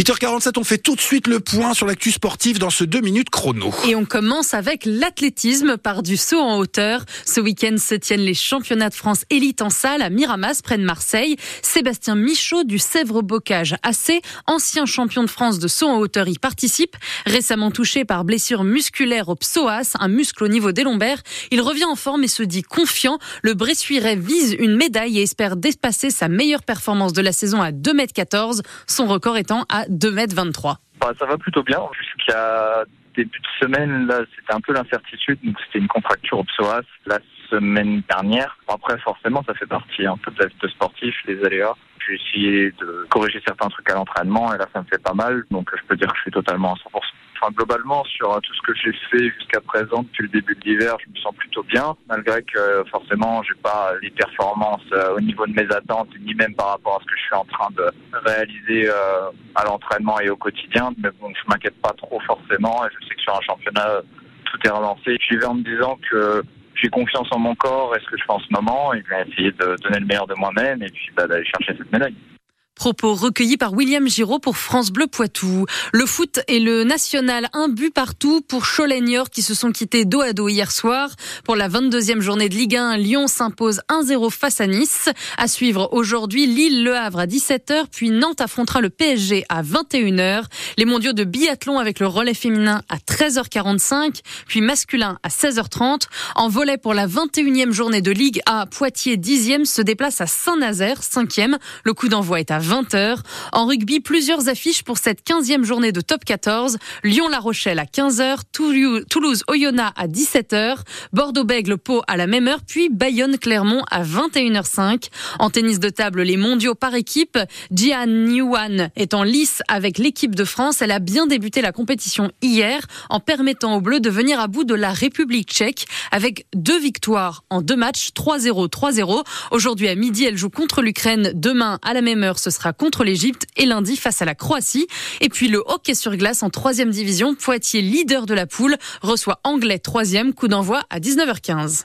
8h47, on fait tout de suite le point sur l'actu sportive dans ce 2 minutes chrono. Et on commence avec l'athlétisme par du saut en hauteur. Ce week-end se tiennent les championnats de France élite en salle à Miramas, près de Marseille. Sébastien Michaud du Sèvres-Bocage AC, ancien champion de France de saut en hauteur, y participe. Récemment touché par blessure musculaire au psoas, un muscle au niveau des lombaires, il revient en forme et se dit confiant. Le Bressuirais vise une médaille et espère dépasser sa meilleure performance de la saison à 2m14, son record étant à 2m23. Bah, ça va plutôt bien. Jusqu'à début de semaine, là, c'était un peu l'incertitude. Donc, c'était une contracture au psoas la semaine dernière. Après, forcément, ça fait partie un peu de la vie de sportif, les aléas. J'ai essayé de corriger certains trucs à l'entraînement et là, ça me fait pas mal. Donc, je peux dire que je suis totalement à 100% enfin, globalement, sur tout ce que j'ai fait jusqu'à présent depuis le début de l'hiver, je me sens plutôt bien, malgré que forcément, j'ai pas les performances euh, au niveau de mes attentes, ni même par rapport à ce que je suis en train de réaliser euh, à l'entraînement et au quotidien. Mais bon, je m'inquiète pas trop forcément, et je sais que sur un championnat, tout est relancé. J'y vais en me disant que j'ai confiance en mon corps et ce que je fais en ce moment, et je vais essayer de donner le meilleur de moi-même, et puis bah, d'aller chercher cette médaille. Propos recueillis par William Giraud pour France Bleu Poitou. Le foot et le national, un but partout pour Cholet qui se sont quittés dos à dos hier soir. Pour la 22e journée de Ligue 1, Lyon s'impose 1-0 face à Nice. À suivre aujourd'hui Lille-Le Havre à 17h, puis Nantes affrontera le PSG à 21h. Les mondiaux de biathlon avec le relais féminin à 13h45, puis masculin à 16h30. En volet pour la 21e journée de Ligue A, Poitiers 10e se déplace à Saint-Nazaire 5e. Le coup d'envoi est à 20h. En rugby, plusieurs affiches pour cette 15e journée de top 14. Lyon-La Rochelle à 15h, Toulouse-Oyonnax à 17h, Bordeaux-Bègle-Pau à la même heure, puis Bayonne-Clermont à 21h05. En tennis de table, les mondiaux par équipe, Jian Yuan est en lice avec l'équipe de France. Elle a bien débuté la compétition hier en permettant aux Bleus de venir à bout de la République tchèque avec deux victoires en deux matchs, 3-0, 3-0. Aujourd'hui à midi, elle joue contre l'Ukraine. Demain, à la même heure, ce contre l'Égypte et lundi face à la Croatie. Et puis le hockey sur glace en troisième division, Poitiers leader de la poule reçoit Anglais troisième coup d'envoi à 19h15.